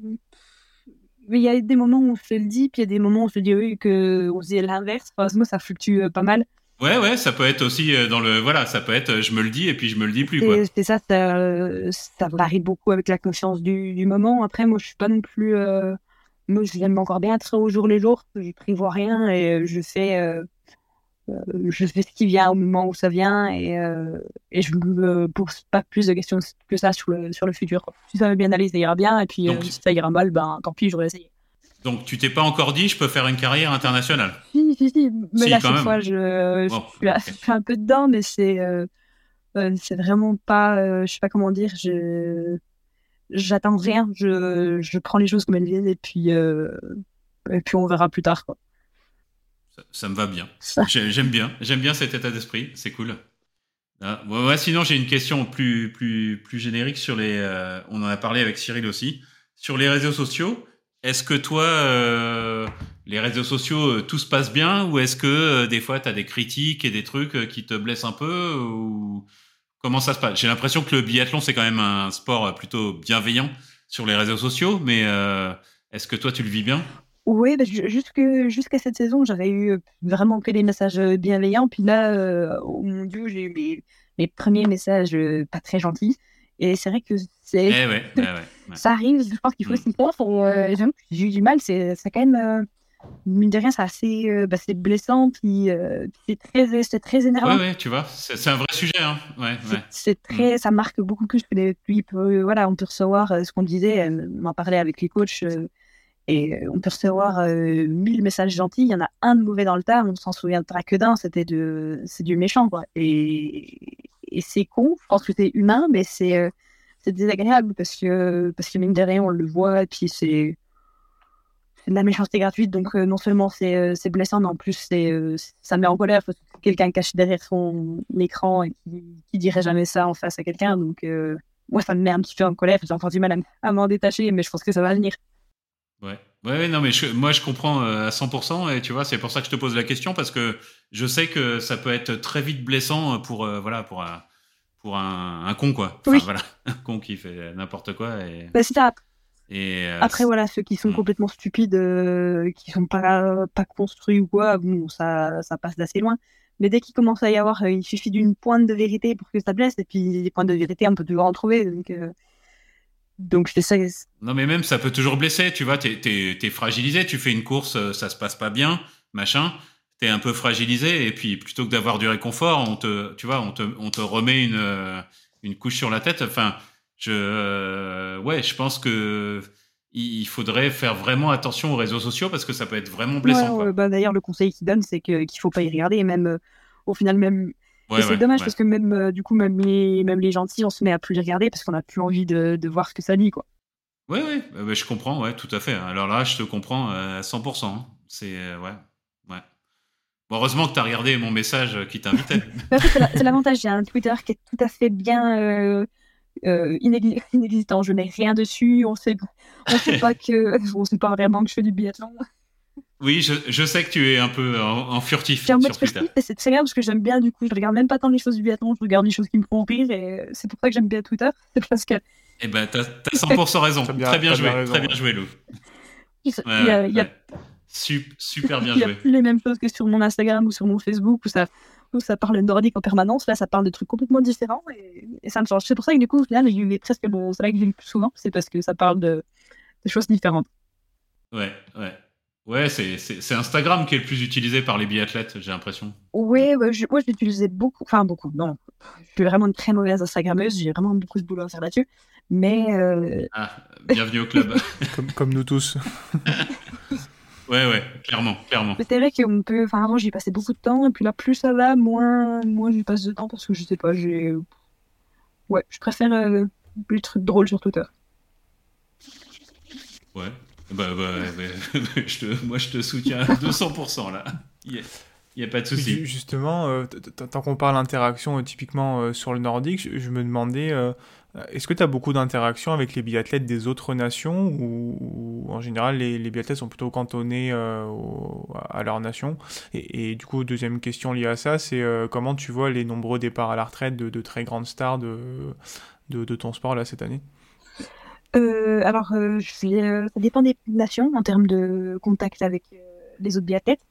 Il y a des moments où on se le dit, puis il y a des moments où on se dit oui, que on se l'inverse. Enfin, moi, ça fluctue euh, pas mal. Ouais, ouais, ça peut être aussi euh, dans le. Voilà, ça peut être euh, je me le dis et puis je me le dis plus. C'est ça, ça, ça, varie beaucoup avec la conscience du, du, moment. Après, moi, je suis pas non plus. Moi, j'aime encore bien être au jour les jours. Je prévois rien et je fais euh, je fais ce qui vient au moment où ça vient et, euh, et je me pose pas plus de questions que ça sur le, sur le futur. Si ça va bien aller, ça ira bien, et puis euh, si ça ira mal, ben tant pis, j'aurais essayé. Donc tu t'es pas encore dit, je peux faire une carrière internationale? Si, si, si. Mais là, cette fois, je, suis un peu dedans, mais c'est c'est vraiment pas, je sais pas comment dire, je j'attends rien, je, je prends les choses comme elles viennent et puis, et puis on verra plus tard. Quoi. Ça, me va bien. J'aime bien. J'aime bien cet état d'esprit. C'est cool. Ah, sinon, j'ai une question plus, plus, plus générique sur les. Euh, on en a parlé avec Cyril aussi. Sur les réseaux sociaux, est-ce que toi, euh, les réseaux sociaux, euh, tout se passe bien ou est-ce que des fois, tu as des critiques et des trucs qui te blessent un peu ou Comment ça se passe? J'ai l'impression que le biathlon, c'est quand même un sport plutôt bienveillant sur les réseaux sociaux, mais est-ce que toi, tu le vis bien? Oui, bah, jusqu'à cette saison, j'avais eu vraiment que des messages bienveillants. Puis là, au mon Dieu, j'ai eu mes, premiers messages pas très gentils. Et c'est vrai que c'est. Eh ça arrive, je pense qu'il faut s'y faire. j'ai eu du mal, c'est quand même. mine de rien, c'est assez bah, blessant, puis c'est très, très énervant. Oui, tu vois, c'est un vrai sujet. Hein. c'est très, mmh. Ça marque beaucoup plus que les. Puis, voilà, on peut recevoir ce qu'on disait, on en parlait avec les coachs et euh, on peut recevoir euh, mille messages gentils, il y en a un de mauvais dans le tas, on s'en souviendra que d'un, c'était de, c'est du méchant. Et, et c'est con, je pense que c'est humain, mais c'est, euh, c'est désagréable parce que, parce que mine de rien, on le voit, et puis c'est, c'est de la méchanceté gratuite, donc non seulement c'est, c'est blessant, mais en plus c'est, ça met en colère parce que quelqu'un cache derrière son écran et qui, qui dirait jamais ça en face à quelqu'un, donc moi, ça me met un petit peu en colère. J'ai encore du mal à, m'en détacher, mais je pense que ça va venir. Ouais, ouais, non, mais moi, je comprends à 100%, et tu vois, c'est pour ça que je te pose la question, parce que je sais que ça peut être très vite blessant pour, voilà, pour, un, pour un, con, quoi. Enfin, voilà, un con qui fait n'importe quoi. Et... Bah, et euh, Après, voilà, ceux qui sont hmm. complètement stupides, euh, qui sont pas, pas construits ou quoi, bon, ça, ça passe d'assez loin. Mais dès qu'il commence à y avoir, euh, il suffit d'une pointe de vérité pour que ça blesse, et puis des points de vérité, un peu toujours en trouver. Donc, donc je sais. Non, mais même ça peut toujours blesser, tu vois, t'es es, fragilisé, tu fais une course, ça se passe pas bien, machin, t'es un peu fragilisé, et puis plutôt que d'avoir du réconfort, on te, tu vois, on te, on te remet une, une couche sur la tête. Enfin, je, euh, ouais, je pense que il faudrait faire vraiment attention aux réseaux sociaux parce que ça peut être vraiment blessant. bah, D'ailleurs, le conseil qu'il donne, c'est qu'il ne faut pas y regarder. Et même, euh, au final, même. C'est dommage parce que même, euh, du coup, même les, même les gentils, on se met à plus les regarder parce qu'on n'a plus envie de, de, voir ce que ça dit, quoi. Ouais, ouais, bah, bah, je comprends, ouais, tout à fait. Alors là, je te comprends à 100%. Hein. C'est, ouais, ouais. heureusement que tu as regardé mon message qui t'invitait. c'est l'avantage, j'ai un Twitter qui est tout à fait bien euh, inexistant. Je n'ai rien dessus. On sait, on sait pas que, on sait pas vraiment que je fais du biathlon. Oui, je, je sais que tu es un peu en, furtif sur Twitter. C'est très bien parce que j'aime bien du coup. Je regarde même pas tant les choses du biathlon, je regarde les choses qui me font rire et c'est pour ça que j'aime bien Twitter. C'est parce que. Eh ben, t'as as 100% raison. très bien joué, très bien joué, Lou. Il y a, Super, bien joué. Il y a plus les mêmes choses que sur mon Instagram ou sur mon Facebook où ça, ça parle nordique en permanence. Là, ça parle de trucs complètement différents et, ça me change. C'est pour ça que du coup, là, j'ai presque mon c'est là que j'ai le plus souvent, c'est parce que ça parle de, choses différentes. Ouais, ouais. Ouais, c'est Instagram qui est le plus utilisé par les biathlètes, j'ai l'impression. Oui, moi je l'utilisais beaucoup, enfin beaucoup, non. Je suis vraiment une très mauvaise Instagrammeuse, j'ai vraiment beaucoup de boulot à faire là-dessus. Mais. Euh, ah, bienvenue au club. comme, comme nous tous. Ouais, ouais, clairement, clairement. C'est vrai qu'on peut. Enfin, avant, j'y passais beaucoup de temps, et puis là, plus ça va, moins, moins j'y passe de temps parce que je sais pas, j'ai. Ouais, je préfère euh, les trucs drôles sur Twitter. Ouais. Bah, bah, te... moi, je te soutiens à 200% là. Il n'y a... pas de souci. Justement, euh, tant qu'on parle interaction euh, typiquement sur le nordique, je, me demandais euh, est-ce que tu as beaucoup d'interactions avec les biathlètes des autres nations ou, en général les, biathlètes sont plutôt cantonnés euh, à leur nation? Et, du coup, deuxième question liée à ça, c'est euh, comment tu vois les nombreux départs à la retraite de, très grandes stars de, de, ton sport là cette année? Alors, ça dépend des nations en termes de contact avec les autres biathlètes.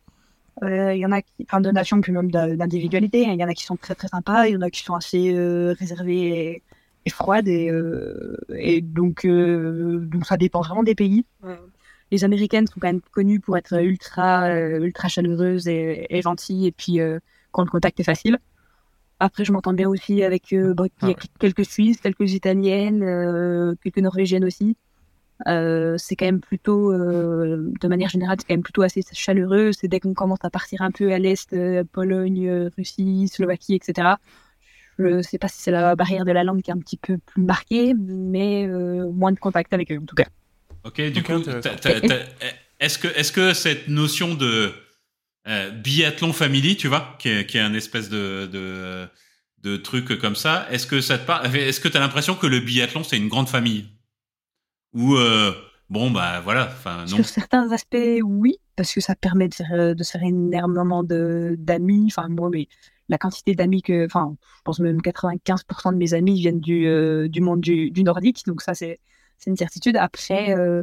Il y en a qui, enfin de nations puis même d'individualité, il y en a qui sont très très sympas, il y en a qui sont assez réservés et et froide et, euh, et donc, euh, donc ça dépend vraiment des pays. Les Américaines sont quand même connues pour être ultra, euh, ultra chaleureuses et, gentilles et puis quand le contact est facile. Après, je m'entends bien aussi avec ah quelques Suisses, quelques Italiennes, quelques Norvégiennes aussi. c'est quand même plutôt, de manière générale, c'est quand même plutôt assez chaleureux. C'est dès qu'on commence à partir un peu à l'est, Pologne, Russie, Slovaquie, etc. Je ne sais pas si c'est la barrière de la langue qui est un petit peu plus marquée, mais euh, moins de contact avec eux en tout cas. Ok, du coup, est-ce que, est que cette notion de euh, biathlon family, tu vois, qui est, un espèce de, truc comme ça, est-ce que ça te parle Est-ce que tu as l'impression que le biathlon, c'est une grande famille? Ou, euh, bon, bah voilà. Sur certains aspects, oui, parce que ça permet de faire, de faire énormément d'amis. Enfin, moi, mais la quantité d'amis que, enfin, je pense même 95% de mes amis viennent du, euh, monde du, nordique, donc ça c'est une certitude. Après, euh,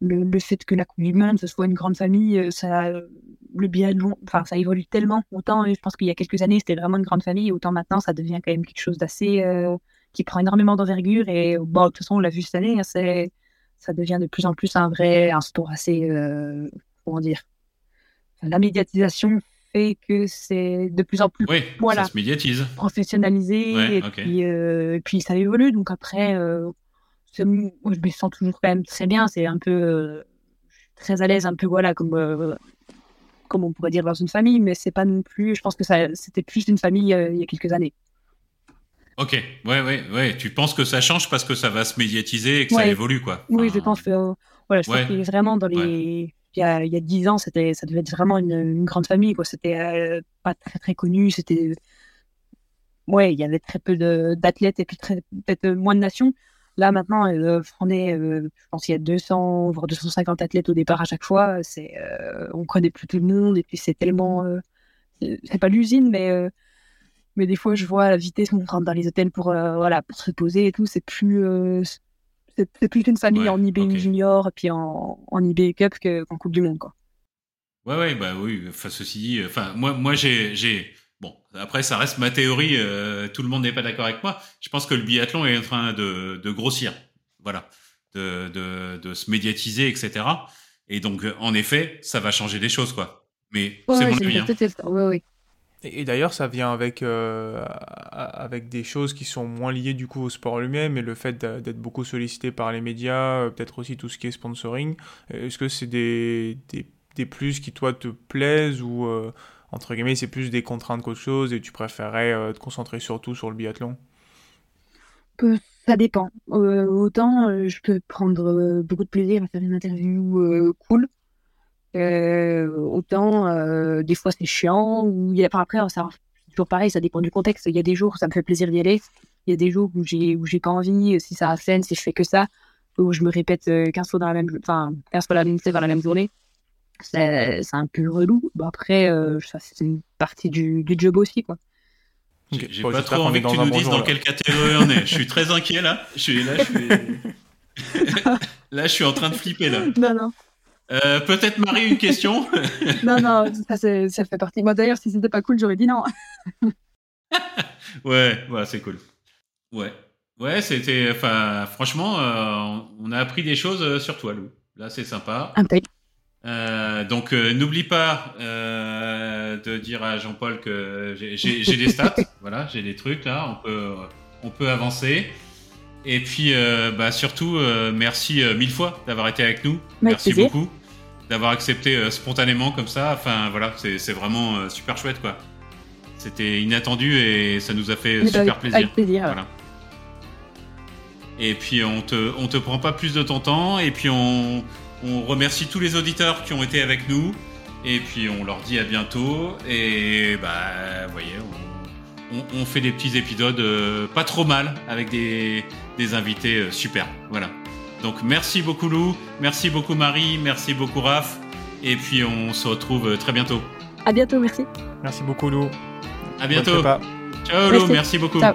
le, le, fait que la Coupe du Monde ce soit une grande famille, euh, ça, le biathlon, enfin, ça évolue tellement. Autant, je pense qu'il y a quelques années c'était vraiment une grande famille, autant maintenant ça devient quand même quelque chose d'assez qui prend énormément d'envergure et bon, de toute façon on l'a vu cette année, hein, c'est ça devient de plus en plus un vrai un sport assez comment dire la médiatisation que c'est de plus en plus voilà, ça se médiatise. professionnalisé et, puis, euh, puis, ça évolue. Donc après, euh, je me sens toujours quand même très bien. C'est un peu euh, très à l'aise, un peu voilà, comme, comme on pourrait dire dans une famille, mais c'est pas non plus. Je pense que ça, c'était plus une famille il y a quelques années. Ok, ouais, ouais, ouais. Tu penses que ça change parce que ça va se médiatiser et que ça évolue, quoi. Oui, je pense que, voilà, je pense que vraiment dans les il y a, 10 ans, c'était, ça devait être vraiment une, grande famille. Quoi. C'était euh, pas très, très connu. C'était ouais, il y avait très peu d'athlètes et puis peut-être moins de nations. Là, maintenant, on est, je pense qu'il y a 200, voire 250 athlètes au départ à chaque fois. C'est, on connaît plus tout le monde et puis c'est tellement, c'est pas l'usine, mais mais des fois, je vois la vitesse qu'on rentre dans les hôtels pour, voilà, pour se poser et tout. C'est plus, c'est plus une famille en IB Junior puis en, en IB Cup qu'en Coupe du Monde, quoi. Ouais, ouais, bah oui. Enfin, ceci dit, enfin, moi, moi, j'ai, après, ça reste ma théorie. Euh, tout le monde n'est pas d'accord avec moi. Je pense que le biathlon est en train de, de grossir, voilà, de, de, de se médiatiser, etc. Et donc, en effet, ça va changer des choses, quoi. Mais c'est mon avis. Hein. Et, d'ailleurs, ça vient avec, euh, avec des choses qui sont moins liées du coup au sport lui-même et le fait d'être beaucoup sollicité par les médias, euh, peut-être aussi tout ce qui est sponsoring. Est-ce que c'est des, des, des, plus qui toi te plaisent ou euh, entre guillemets c'est plus des contraintes qu'autre chose et tu préférerais te concentrer surtout sur le biathlon? Ça dépend. autant je peux prendre beaucoup de plaisir à faire une interview cool euh, autant, euh, des fois, c'est chiant. Ou après, c'est toujours pareil, ça dépend du contexte. Il y a des jours où ça me fait plaisir d'y aller. Il y a des jours où j'ai, où j'ai pas envie, si ça scène, si je fais que ça, où je me répète 15 euh, fois dans la même, enfin, 15 fois la même, dans la même journée. C'est, c'est un peu relou. Bon, après, ça, c'est une partie du, du job aussi, quoi. J'ai pas trop envie que tu nous dises dans quelle catégorie on est. Je suis très inquiet là. Je suis là, je suis... là, je suis en train de flipper là. Non, non. Euh, peut-être Marie, une question? Non, non, ça, ça, fait partie. Moi d'ailleurs, si c'était pas cool, j'aurais dit non. ouais, ouais c'est cool. Ouais. Ouais, c'était. Enfin, franchement, euh, on a appris des choses euh, sur toi, Lou. Là, c'est sympa. Euh, donc, n'oublie pas de dire à Jean-Paul que j'ai des stats. voilà, j'ai des trucs là. On peut, on peut avancer. Et puis, euh, bah, surtout, euh, merci euh, mille fois d'avoir été avec nous. merci beaucoup d'avoir accepté spontanément comme ça. Enfin, voilà, c'est vraiment super chouette, quoi. C'était inattendu et ça nous a fait super avec, plaisir. Avec plaisir. Voilà. Et puis, on te, on te prend pas plus de ton temps. Et puis, on, on remercie tous les auditeurs qui ont été avec nous. Et puis, on leur dit à bientôt. Et bah, vous voyez, on, on, fait des petits épisodes pas trop mal avec des des invités euh, super. Voilà. Donc merci beaucoup Lou, merci beaucoup Marie, merci beaucoup Raph. Et puis on se retrouve euh, très bientôt. À bientôt, merci. Merci beaucoup Lou. À bientôt. Ciao Lou, merci beaucoup. Ciao.